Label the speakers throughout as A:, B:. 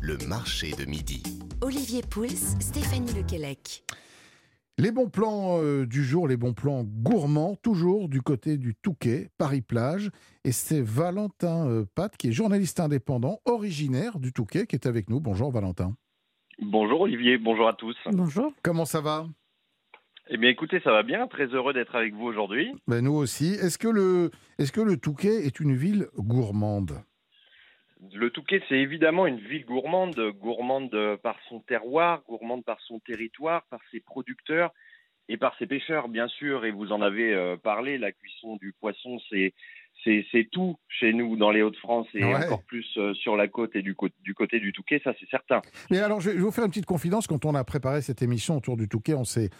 A: le marché de midi.
B: Olivier Pouls, Stéphanie Lequelec.
C: Les bons plans euh, du jour, les bons plans gourmands, toujours du côté du Touquet, Paris-Plage. Et c'est Valentin euh, Pat, qui est journaliste indépendant, originaire du Touquet, qui est avec nous. Bonjour Valentin.
D: Bonjour Olivier, bonjour à tous.
E: Bonjour.
C: Comment ça va?
D: Eh bien écoutez, ça va bien, très heureux d'être avec vous aujourd'hui.
C: ben, Nous aussi. Est-ce que, le, est que le Touquet est une ville gourmande?
D: Le Touquet, c'est évidemment une ville gourmande, gourmande par son terroir, gourmande par son territoire, par ses producteurs et par ses pêcheurs, bien sûr. Et vous en avez euh, parlé, la cuisson du poisson, c'est c'est tout chez nous dans les Hauts-de-France et
C: Ouais.
D: encore plus euh, sur la côte et du, cô- du côté du Touquet, ça c'est certain.
C: Mais alors, je vais vous faire une petite confidence. Quand on a préparé cette émission autour du Touquet, on s'est,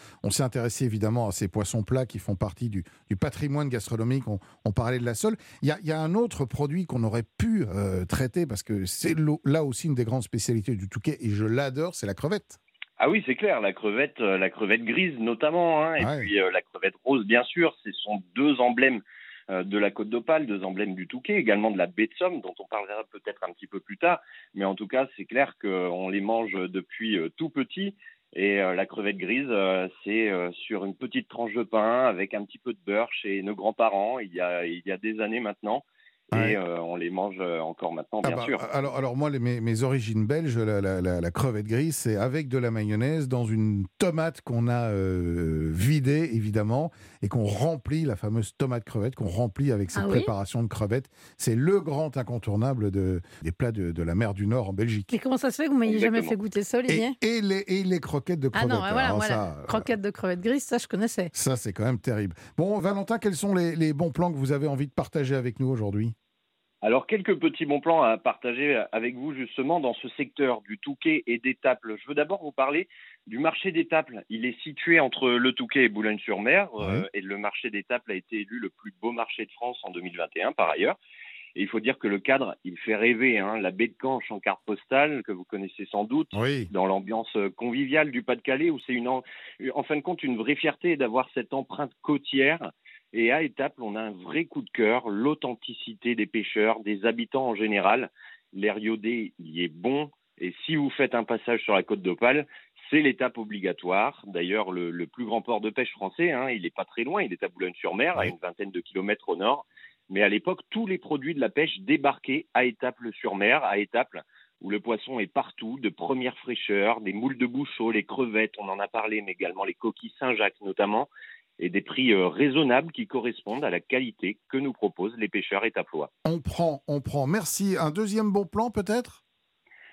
C: intéressé évidemment à ces poissons plats qui font partie du, du patrimoine gastronomique. On, on parlait de la sole. Il y a, y a un autre produit qu'on aurait pu euh, traiter parce que c'est là aussi une des grandes spécialités du Touquet et je l'adore, c'est la crevette.
D: Ah oui, c'est clair, la crevette, euh, la crevette grise notamment, hein, et
C: Ouais.
D: puis euh, la crevette rose, bien sûr, ce sont deux emblèmes de la côte d'Opale, deux emblèmes du Touquet, également de la baie de Somme, dont on parlera peut-être un petit peu plus tard. Mais en tout cas, c'est clair qu'on les mange depuis euh, tout petit. Et euh, la crevette grise, euh, c'est euh, sur une petite tranche de pain avec un petit peu de beurre chez nos grands-parents il y a, il y a des années maintenant.
C: Ouais.
D: Et euh, on les mange euh, encore maintenant,
C: Ah
D: bien
C: bah,
D: sûr.
C: Alors, alors moi, les- mes, mes origines belges, la, la- la- la crevette grise, c'est avec de la mayonnaise dans une tomate qu'on a euh, vidée, évidemment, et qu'on remplit, la fameuse tomate crevette, qu'on remplit avec cette
E: Ah oui
C: préparation de crevettes. C'est le grand incontournable de, des plats de, de la mer du Nord en Belgique.
E: Mais comment ça se fait que vous m'ayez jamais fait goûter ça, Olivier
C: et les, et les croquettes de
E: Ah
C: crevettes.
E: non, voilà,
C: Alors
E: voilà.
C: ça,
E: Croquettes de crevettes grises, ça je connaissais.
C: ça, c'est quand même terrible. Bon, Valentin, quels sont les, les bons plans que vous avez envie de partager avec nous aujourd'hui?
D: Alors, quelques petits bons plans à partager avec vous justement dans ce secteur du Touquet et d'Étaples. Je veux d'abord vous parler du marché d'Étaples. Il est situé entre le Touquet et Boulogne-sur-Mer euh, et le marché d'Étaples a été élu le plus beau marché de France en 2021 par ailleurs. Et il faut dire que le cadre, il fait rêver. Hein. La baie de Canche en carte postale, que vous connaissez sans doute,
C: Oui.
D: dans l'ambiance conviviale du Pas-de-Calais, où c'est une, en, en fin de compte une vraie fierté d'avoir cette empreinte côtière. Et à Étaples, on a un vrai coup de cœur, l'authenticité des pêcheurs, des habitants en général. L'air iodé, il est bon. Et si vous faites un passage sur la côte d'Opale, c'est l'étape obligatoire. D'ailleurs, le, le plus grand port de pêche français, hein, il n'est pas très loin, il est à Boulogne-sur-Mer, à une vingtaine de kilomètres au nord. Mais à l'époque, tous les produits de la pêche débarquaient à Étaples-sur-Mer, à Étaples, où le poisson est partout, de première fraîcheur, des moules de bouchot, les crevettes, on en a parlé, mais également les coquilles Saint-Jacques notamment, et des prix euh, raisonnables qui correspondent à la qualité que nous proposent les pêcheurs étaplois.
C: On prend, on prend. Merci. Un deuxième bon plan, peut-être?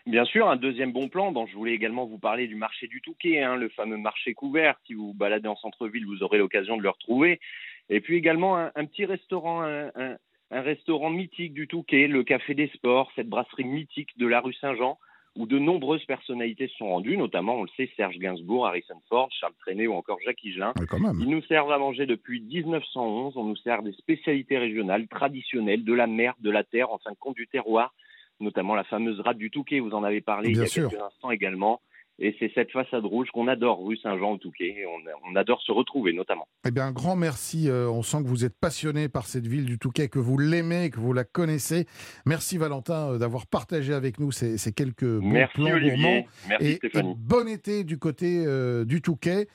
D: Bien sûr, un deuxième bon plan dont je voulais également vous parler du marché du Touquet, hein, le fameux marché couvert. Si vous vous baladez en centre-ville, vous aurez l'occasion de le retrouver. Et puis également un, un petit restaurant, un, un- un restaurant mythique du Touquet, le Café des Sports, cette brasserie mythique de la rue Saint-Jean, où de nombreuses personnalités se sont rendues, notamment, on le sait, Serge Gainsbourg, Harrison Ford, Charles Trenet ou encore Jacques Higelin. Ils nous servent à manger depuis 1911. On nous sert des spécialités régionales, traditionnelles, de la mer, de la terre, en fin de compte du terroir, notamment la fameuse rade du Touquet, vous en avez parlé
C: Bien
D: il y a
C: sûr.
D: quelques instants également. Et c'est cette façade rouge qu'on adore, rue Saint-Jean au Touquet. Et on, on adore se retrouver, notamment.
C: Eh bien, un grand merci. Euh, on sent que vous êtes passionné par cette ville du Touquet, que vous l'aimez, que vous la connaissez. Merci Valentin euh, d'avoir partagé avec nous ces, ces quelques bons
D: Merci
C: plans
D: Olivier.
C: gourmands.
D: Merci
C: Et, et
D: Stéphanie.
C: bon été du côté euh, du Touquet.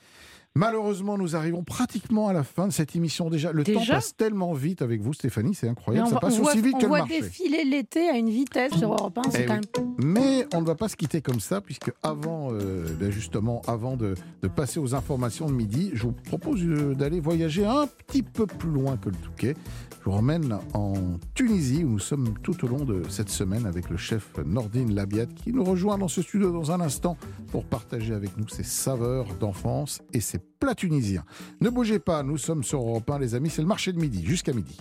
C: Malheureusement, nous arrivons pratiquement à la fin de cette émission déjà. Le temps passe tellement vite avec vous, Stéphanie, c'est incroyable. Ça
E: on,
C: passe
E: on
C: aussi
E: voit,
C: vite
E: on
C: que le
E: voit
C: marché.
E: défiler l'été à une vitesse sur Europe 1, c'est
C: Eh oui. Mais on ne va pas se quitter comme ça, puisque avant, euh, ben justement, avant de, de passer aux informations de midi, je vous propose euh, d'aller voyager un petit peu plus loin que le Touquet. Je vous emmène en Tunisie, où nous sommes tout au long de cette semaine avec le chef Nordine Labiat, qui nous rejoint dans ce studio dans un instant pour partager avec nous ses saveurs d'enfance et ses plats tunisiens. Ne bougez pas, nous sommes sur Europe 1, les amis, c'est le marché de midi, jusqu'à midi.